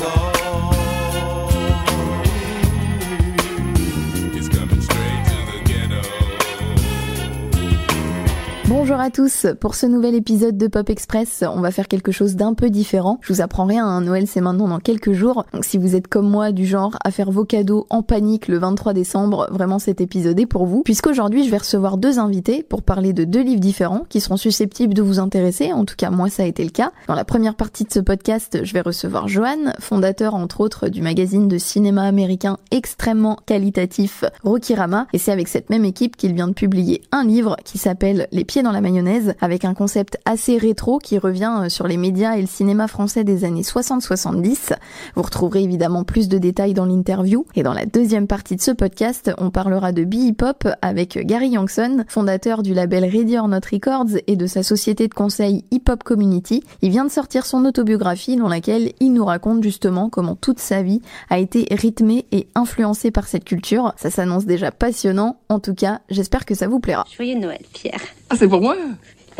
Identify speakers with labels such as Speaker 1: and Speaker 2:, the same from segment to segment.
Speaker 1: floor. Bonjour à tous, pour ce nouvel épisode de Pop Express, on va faire quelque chose d'un peu différent. Je vous apprends rien, hein. Noël c'est maintenant dans quelques jours, donc si vous êtes comme moi du genre à faire vos cadeaux en panique le 23 décembre, vraiment cet épisode est pour vous, puisqu'aujourd'hui je vais recevoir deux invités pour parler de deux livres différents qui seront susceptibles de vous intéresser, en tout cas moi ça a été le cas. Dans la première partie de ce podcast, je vais recevoir Johan, fondateur entre autres du magazine de cinéma américain extrêmement qualitatif Rokirama, et c'est avec cette même équipe qu'il vient de publier un livre qui s'appelle Les pieds dans la mayonnaise avec un concept assez rétro qui revient euh, sur les médias et le cinéma français des années 60-70. Vous retrouverez évidemment plus de détails dans l'interview et dans la deuxième partie de ce podcast, on parlera de B-Hip-Hop avec Gary Youngson, fondateur du label Ready Not Records et de sa société de conseil Hip Hop Community. Il vient de sortir son autobiographie dans laquelle il nous raconte justement comment toute sa vie a été rythmée et influencée par cette culture. Ça s'annonce déjà passionnant. En tout cas, j'espère que ça vous plaira.
Speaker 2: Joyeux Noël, Pierre.
Speaker 3: Ah, c'est pour moi?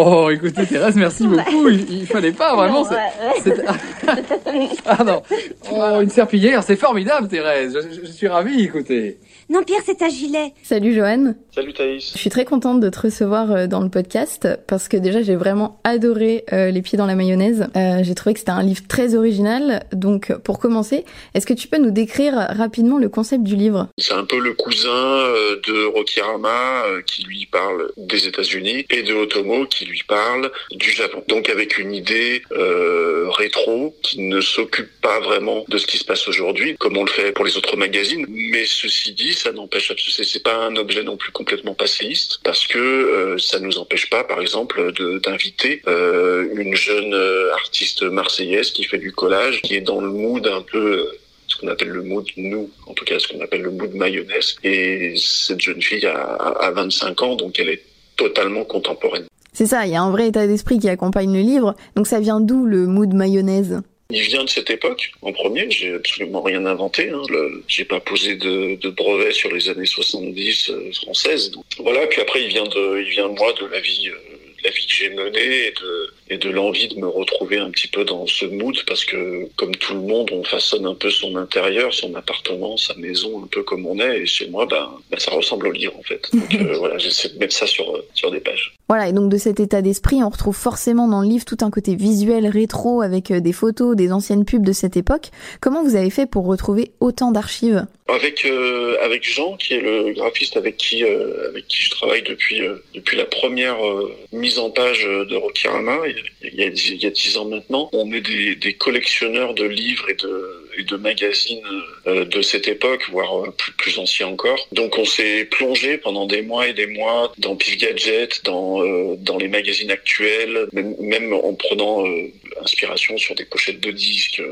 Speaker 3: Oh, écoutez, Thérèse, merci beaucoup. Il, fallait pas vraiment. ah non. Oh, une serpillière, c'est formidable, Thérèse. Je, je suis ravi, écoutez.
Speaker 2: Non, Pierre, c'est un gilet.
Speaker 1: Salut Johan.
Speaker 4: Salut Thaïs.
Speaker 1: Je suis très contente de te recevoir euh, dans le podcast parce que déjà j'ai vraiment adoré euh, Les pieds dans la mayonnaise. Euh, j'ai trouvé que c'était un livre très original. Donc pour commencer, est-ce que tu peux nous décrire rapidement le concept du livre?
Speaker 4: C'est un peu le cousin de Rokirama qui lui parle des États-Unis et de Otomo qui lui parle du Japon. Donc avec une idée rétro qui ne s'occupe pas vraiment de ce qui se passe aujourd'hui comme on le fait pour les autres magazines. Mais ceci dit, ça n'empêche absolument, c'est pas un objet non plus complètement passéiste parce que euh, ça nous empêche pas, par exemple, d'inviter euh, une jeune euh, artiste marseillaise qui fait du collage, qui est dans le mood un peu ce qu'on appelle le mood nous, en tout cas ce qu'on appelle le mood mayonnaise. Et cette jeune fille a, a 25 ans, donc elle est totalement contemporaine.
Speaker 1: C'est ça, il y a un vrai état d'esprit qui accompagne le livre. Donc ça vient d'où le mood mayonnaise?
Speaker 4: Il vient de cette époque, en premier. J'ai absolument rien inventé. Hein. J'ai pas posé de, de, brevet sur les années 70 euh, françaises. Donc, voilà. Puis après, il vient de, il vient de moi, de la vie, euh, la vie que j'ai menée et de, et de l'envie de me retrouver un petit peu dans ce mood parce que comme tout le monde, on façonne un peu son intérieur, son appartement, sa maison, un peu comme on est. Et chez moi, ben, ben ça ressemble au livre en fait. Donc euh, voilà, j'essaie de mettre ça sur sur des pages.
Speaker 1: Voilà, et donc de cet état d'esprit, on retrouve forcément dans le livre tout un côté visuel rétro avec euh, des photos, des anciennes pubs de cette époque. Comment vous avez fait pour retrouver autant d'archives?
Speaker 4: Avec euh, avec Jean, qui est le graphiste avec qui avec qui je travaille depuis depuis la première mise en page de Rokirama il y a, il y a dix ans maintenant, on est des, des collectionneurs de livres et de et de magazines euh, de cette époque, voire euh, plus, plus anciens encore. Donc on s'est plongé pendant des mois et des mois dans Pif Gadget, dans, euh, dans les magazines actuels, même, même en prenant inspiration sur des pochettes de disques,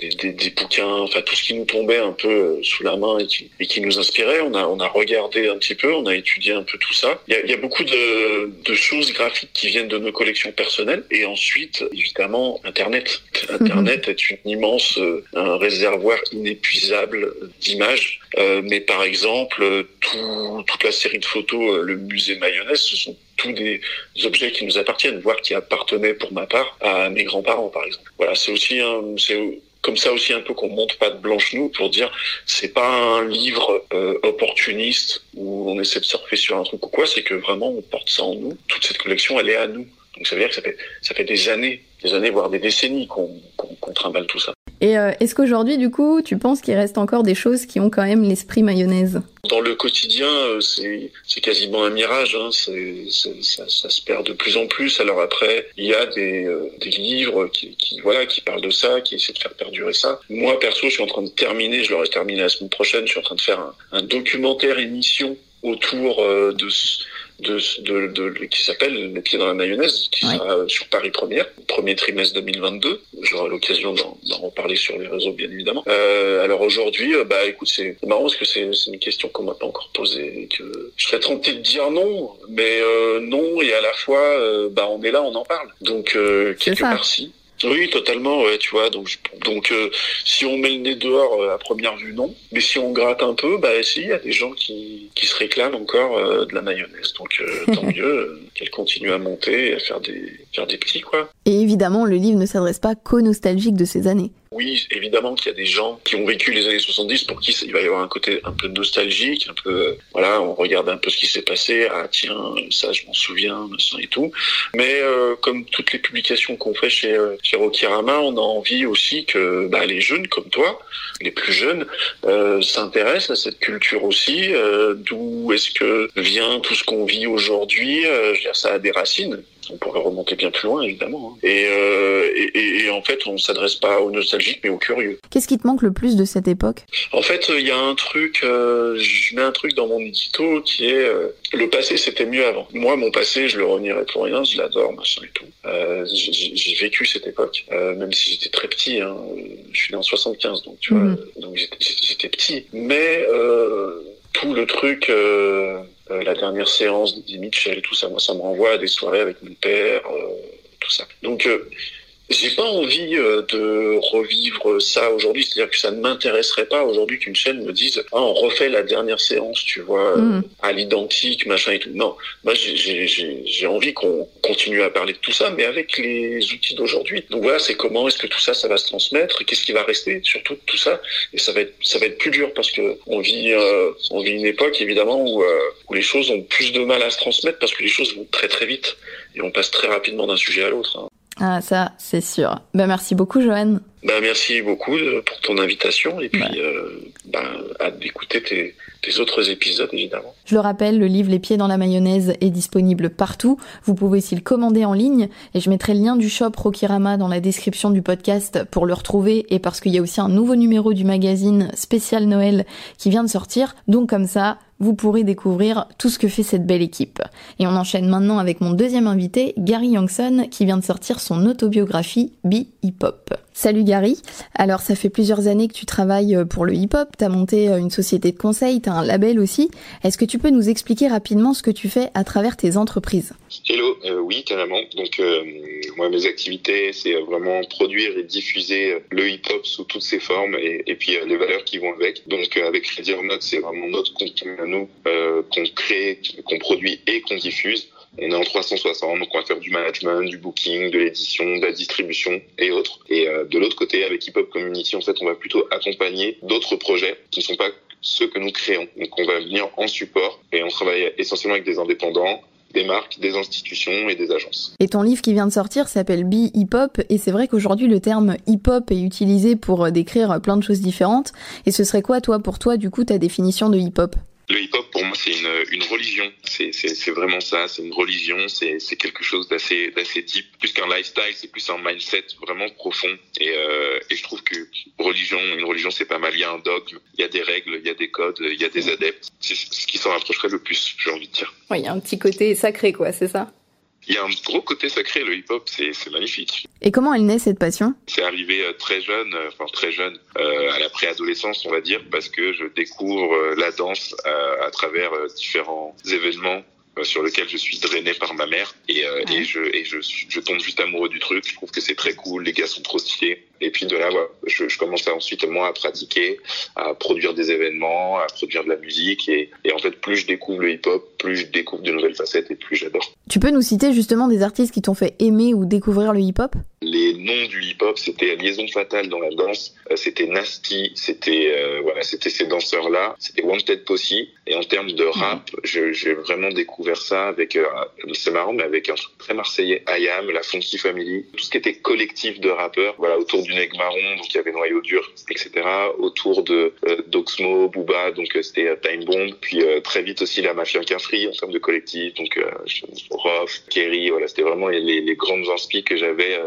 Speaker 4: des, des, des, bouquins, enfin tout ce qui nous tombait un peu sous la main et qui, et qui nous inspirait. On a, on a regardé un petit peu, on a étudié un peu tout ça. Il y a, y a beaucoup de, de choses graphiques qui viennent de nos collections personnelles et ensuite, évidemment, Internet. Internet est une immense un réservoir inépuisable d'images. Euh, mais par exemple, tout, toute la série de photos, euh, le musée mayonnaise, ce sont tous des objets qui nous appartiennent, voire qui appartenaient pour ma part à mes grands-parents, par exemple. Voilà, c'est aussi un, c'est comme ça aussi un peu qu'on monte pas de blanche nous pour dire c'est pas un livre euh, opportuniste où on essaie de surfer sur un truc ou quoi, c'est que vraiment on porte ça en nous. Toute cette collection, elle est à nous. Donc ça veut dire que ça fait ça fait des années, des années voire des décennies qu'on qu'on trimballe tout ça.
Speaker 1: Et euh, est-ce qu'aujourd'hui, du coup, tu penses qu'il reste encore des choses qui ont quand même l'esprit mayonnaise?
Speaker 4: Dans le quotidien, euh, c'est quasiment un mirage. Hein. C'est ça, ça, se perd de plus en plus. Alors après, il y a des, euh, des livres qui, qui, voilà, qui parlent de ça, qui essaient de faire perdurer ça. Moi, perso, je suis en train de terminer, je l'aurai terminé la semaine prochaine, je suis en train de faire un, un documentaire émission autour de de, de, de, qui s'appelle Les pieds dans la mayonnaise, qui sera sur Paris Première, premier trimestre 2022. J'aurai l'occasion d'en reparler sur les réseaux, bien évidemment. Euh, alors aujourd'hui, euh, bah écoute, c'est marrant parce que c'est une question qu'on m'a pas encore posée et que je serais tenté de dire non, mais euh, non et à la fois, euh, bah on est là, on en parle. Donc euh, quelque part si. Oui, totalement, ouais, tu vois. Donc, donc euh, si on met le nez dehors euh, à première vue, non. Mais si on gratte un peu, bah si, il y a des gens qui, qui se réclament encore euh, de la mayonnaise. Donc tant mieux qu'elle continue à monter et à faire des, faire des petits, quoi.
Speaker 1: Et évidemment, le livre ne s'adresse pas qu'aux nostalgiques de ces années.
Speaker 4: Oui, évidemment qu'il y a des gens qui ont vécu les années 70 pour qui il va y avoir un côté un peu nostalgique, un peu, voilà, on regarde un peu ce qui s'est passé, ah tiens, ça je m'en souviens, et tout. Mais euh, comme toutes les publications qu'on fait chez, euh, chez Rokirama, on a envie aussi que bah, les jeunes comme toi, les plus jeunes, euh, s'intéressent à cette culture aussi. Euh, D'où est-ce que vient tout ce qu'on vit aujourd'hui euh, Je veux dire, ça a des racines on pourrait remonter bien plus loin évidemment. Hein. Et, euh, et, et, en fait, on s'adresse pas aux nostalgiques mais aux curieux.
Speaker 1: Qu'est-ce qui te manque le plus de cette époque?
Speaker 4: En fait, il y a un truc, euh, je mets un truc dans mon édito qui est euh, le passé c'était mieux avant. Moi, mon passé, je le renierai pour rien, je l'adore, machin et tout. Euh, j'ai vécu cette époque, euh, même si j'étais très petit. Hein, je suis né en 75, donc tu vois, -hmm. donc j'étais petit. Mais tout le truc euh, la dernière séance de Mitchell et tout ça, moi ça me renvoie à des soirées avec mon père, euh, tout ça. Donc euh, j'ai pas envie euh, de revivre ça aujourd'hui, c'est-à-dire que ça ne m'intéresserait pas aujourd'hui qu'une chaîne me dise ah on refait la dernière séance, tu vois, mmh. à l'identique, machin et tout. Non, moi j'ai envie qu'on continue à parler de tout ça, mais avec les outils d'aujourd'hui. Donc voilà, c'est comment est-ce que tout ça, ça va se transmettre, qu'est-ce qui va rester, surtout tout ça, et ça va être ça va être plus dur parce que on vit euh, on vit une époque évidemment où, euh, où les choses ont plus de mal à se transmettre parce que les choses vont très très vite et on passe très rapidement d'un sujet à l'autre. Hein.
Speaker 1: Ah, ça, c'est sûr. Ben, merci beaucoup, Joanne.
Speaker 4: Ben, merci beaucoup pour ton invitation et puis ouais. euh, ben, hâte d'écouter tes, tes autres épisodes, évidemment.
Speaker 1: Je le rappelle, le livre Les pieds dans la mayonnaise est disponible partout. Vous pouvez aussi le commander en ligne et je mettrai le lien du shop Rokirama dans la description du podcast pour le retrouver et parce qu'il y a aussi un nouveau numéro du magazine spécial Noël qui vient de sortir. Donc comme ça, vous pourrez découvrir tout ce que fait cette belle équipe. Et on enchaîne maintenant avec mon deuxième invité, Gary Youngson, qui vient de sortir son autobiographie Be Hip Hop. Salut Gary. Alors ça fait plusieurs années que tu travailles pour le hip-hop, t'as monté une société de conseil, t'as un label aussi. Est-ce que tu peux nous expliquer rapidement ce que tu fais à travers tes entreprises?
Speaker 5: Hello, euh, oui carrément. Donc euh, moi mes activités c'est vraiment produire et diffuser le hip-hop sous toutes ses formes et, et puis euh, les valeurs qui vont avec. Donc euh, avec Ready or Not c'est vraiment notre contenu nous qu'on crée, qu'on produit et qu'on diffuse. On est en 360, donc on va faire du management, du booking, de l'édition, de la distribution et autres. Et euh, de l'autre côté, avec Hip Hop Community, en fait, on va plutôt accompagner d'autres projets qui ne sont pas ceux que nous créons. Donc on va venir en support et on travaille essentiellement avec des indépendants, des marques, des institutions et des agences.
Speaker 1: Et ton livre qui vient de sortir s'appelle Be Hip Hop et c'est vrai qu'aujourd'hui le terme hip hop est utilisé pour décrire plein de choses différentes. Et ce serait quoi toi pour toi du coup ta définition de hip hop?
Speaker 5: Le hip-hop, pour moi, c'est une, une religion. C'est vraiment ça. C'est une religion. C'est quelque chose d'assez d'assez deep. Plus qu'un lifestyle, c'est plus un mindset vraiment profond. Et, euh, et je trouve que religion, une religion, c'est pas mal. Il y a un dogme, il y a des règles, il y a des codes, il y a des adeptes. C'est ce qui s'en rapprocherait le plus, j'ai envie de dire.
Speaker 1: Oui, il y a un petit côté sacré, quoi, c'est ça?
Speaker 5: Il y a un gros côté sacré, le hip-hop, c'est magnifique.
Speaker 1: Et comment elle naît cette passion?
Speaker 5: C'est arrivé euh, très jeune, euh, enfin très jeune, euh, à la préadolescence, on va dire, parce que je découvre la danse à, à travers différents événements sur lequel je suis drainé par ma mère et, euh, ouais. et, je, et je, je tombe juste amoureux du truc. Je trouve que c'est très cool, les gars sont trop stylés. Et puis de là, ouais, je, je commence à ensuite moi à pratiquer, à produire des événements, à produire de la musique. Et, et en fait, plus je découvre le hip-hop, plus je découvre de nouvelles facettes et plus j'adore.
Speaker 1: Tu peux nous citer justement des artistes qui t'ont fait aimer ou découvrir le hip-hop?
Speaker 5: Les noms du hip-hop, c'était Liaison Fatale dans la danse, c'était Nasty, c'était euh, voilà, c'était ces danseurs-là, c'était Wanted Posse. Et en termes de rap, mmh. j'ai vraiment découvert ça avec, euh, c'est marrant, mais avec un truc très marseillais, IAM, la Funky Family, tout ce qui était collectif de rappeurs, voilà, autour du Neg Marron, donc il y avait Noyau Dur, etc. Autour de euh, d'Oxmo, Booba, donc euh, c'était Time Bomb, puis euh, très vite aussi la Mafia Quinfree en termes de collectif, donc euh, Roth, Kerry, voilà, c'était vraiment les, les, grandes inspi que j'avais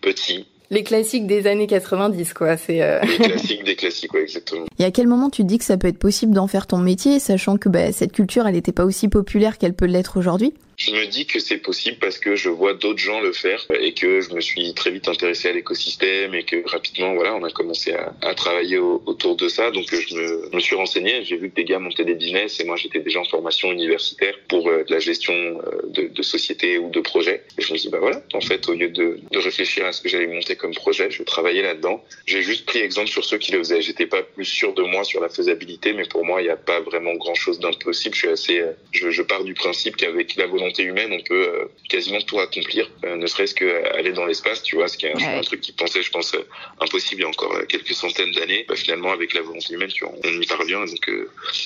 Speaker 5: petit
Speaker 1: les classiques des années 90, quoi. C'est
Speaker 5: euh... les classiques des classiques, ouais, exactement.
Speaker 1: Et à quel moment tu te dis que ça peut être possible d'en faire ton métier, sachant que bah, cette culture, elle n'était pas aussi populaire qu'elle peut l'être aujourd'hui?
Speaker 5: Je me dis que c'est possible parce que je vois d'autres gens le faire et que je me suis très vite intéressé à l'écosystème et que rapidement, voilà, on a commencé à, à travailler au, autour de ça. Donc je me, me suis renseigné, j'ai vu que des gars montaient des business et moi j'étais déjà en formation universitaire pour euh, de la gestion euh, de, de société ou de projet. Et je me suis dit, bah voilà, en fait, au lieu de, de réfléchir à ce que j'allais monter comme projet, je travaillais là-dedans. J'ai juste pris exemple sur ceux qui le faisaient. J'étais pas plus sûr de moi sur la faisabilité, mais pour moi, il n'y a pas vraiment grand chose d'impossible. Je suis assez, je, je pars du principe qu'avec la volonté volonté humaine, on peut euh, quasiment tout accomplir, euh, ne serait-ce qu'aller dans l'espace, tu vois, ce qui est un, truc qui pensait, je pense, impossible il y a encore quelques centaines d'années. Bah, finalement, avec la volonté humaine, tu vois, on y parvient. Donc,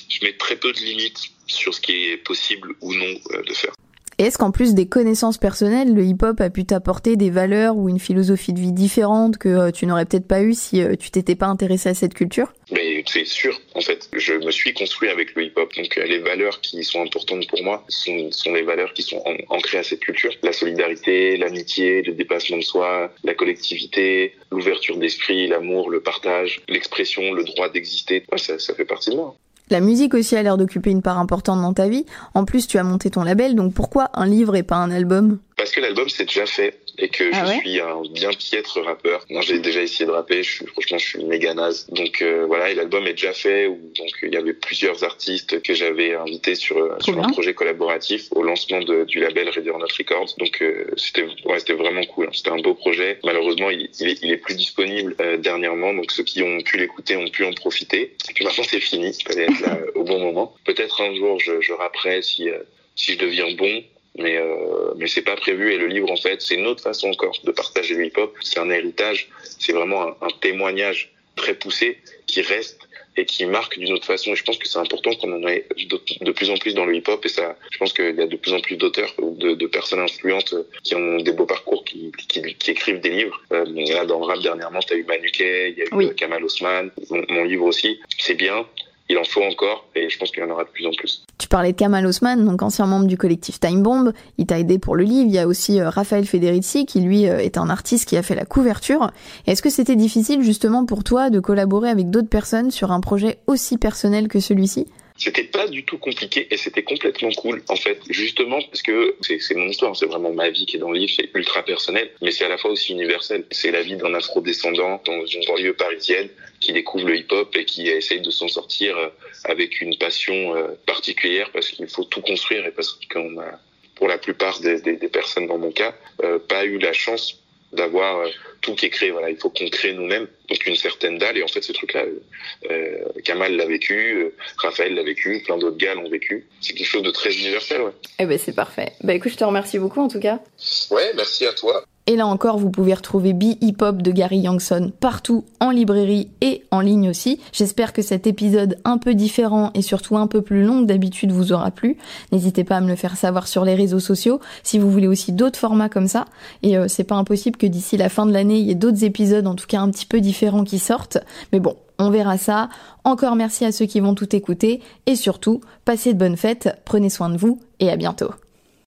Speaker 5: je mets très peu de limites sur ce qui est possible ou non de faire.
Speaker 1: Et est-ce qu'en plus des connaissances personnelles, le hip-hop a pu t'apporter des valeurs ou une philosophie de vie différente que euh, tu n'aurais peut-être pas eu si euh, tu t'étais pas intéressé à cette culture?
Speaker 5: Mais c'est sûr, en fait. Je me suis construit avec le hip-hop. Donc euh, les valeurs qui sont importantes pour moi sont, les valeurs qui sont ancrées à cette culture. La solidarité, l'amitié, le dépassement de soi, la collectivité, l'ouverture d'esprit, l'amour, le partage, l'expression, le droit d'exister. ça fait partie de moi.
Speaker 1: La musique aussi a l'air d'occuper une part importante dans ta vie. En plus, tu as monté ton label, donc pourquoi un livre et pas un album?
Speaker 5: Parce que l'album c'est déjà fait et que ah je suis un bien piètre rappeur. Moi, j'ai déjà essayé de rapper. Je suis, franchement, je suis méga naze. Donc euh, voilà, et l'album est déjà fait. Où, donc il y avait plusieurs artistes que j'avais invités sur euh, sur un projet collaboratif au lancement de, du label Not Records. Donc euh, c'était ouais, c'était vraiment cool. Hein. C'était un beau projet. Malheureusement, il, il, est, il est plus disponible dernièrement. Donc ceux qui ont pu l'écouter ont pu en profiter. Et puis maintenant, c'est fini. Il fallait être là au bon moment. Peut-être un jour, je, je rapperai si si je deviens bon mais euh, mais c'est pas prévu. Et le livre en fait c'est une autre façon encore de partager le hip hop c'est un héritage. C'est vraiment un, un, témoignage très poussé qui reste et qui marque d'une autre façon. Et je pense que c'est important qu'on en ait de, plus en plus dans le hip hop et ça je pense qu'il y a de plus en plus d'auteurs ou de, de, personnes influentes qui ont des beaux parcours qui, qui, qui écrivent des livres. Euh, là dans le rap dernièrement tu as eu Manu il y a eu Kamal Osman. Mon, mon livre aussi c'est bien. Il en faut encore. Et je pense qu'il y en aura de plus en plus.
Speaker 1: Tu parlais de Kamal Osman, donc ancien membre du collectif Time Bomb. Il t'a aidé pour le livre. Il y a aussi euh, Raphaël Federici qui lui euh, est un artiste qui a fait la couverture. Est-ce que c'était difficile justement pour toi de collaborer avec d'autres personnes sur un projet aussi personnel que celui-ci?
Speaker 5: C'était pas du tout compliqué et c'était complètement cool en fait, justement parce que c'est mon histoire, c'est vraiment ma vie qui est dans le livre, c'est ultra personnel, mais c'est à la fois aussi universel. C'est la vie d'un afro-descendant dans une banlieue parisienne qui découvre le hip-hop et qui essaye de s'en sortir euh, avec une passion euh, particulière parce qu'il faut tout construire et parce qu'on a, pour la plupart des, des, personnes dans mon cas, euh, pas eu la chance d'avoir euh, tout qui est créé. Voilà, il faut qu'on crée nous-mêmes, donc une certaine dalle. Et en fait, ce truc-là, euh, Kamal l'a vécu, euh, Raphaël l'a vécu, plein d'autres gars l'ont vécu. C'est quelque chose de très universel, ouais.
Speaker 1: Eh ben c'est parfait. Bah écoute, je te remercie beaucoup en tout cas.
Speaker 5: Ouais, merci à toi.
Speaker 1: Et là encore, vous pouvez retrouver Be Hip Hop de Gary Youngson partout, en librairie et en ligne aussi. J'espère que cet épisode un peu différent et surtout un peu plus long d'habitude vous aura plu. N'hésitez pas à me le faire savoir sur les réseaux sociaux si vous voulez aussi d'autres formats comme ça. Et euh, c'est pas impossible que d'ici la fin de l'année, il y ait d'autres épisodes, en tout cas un petit peu différents qui sortent. Mais bon, on verra ça. Encore merci à ceux qui vont tout écouter et surtout, passez de bonnes fêtes, prenez soin de vous et à bientôt.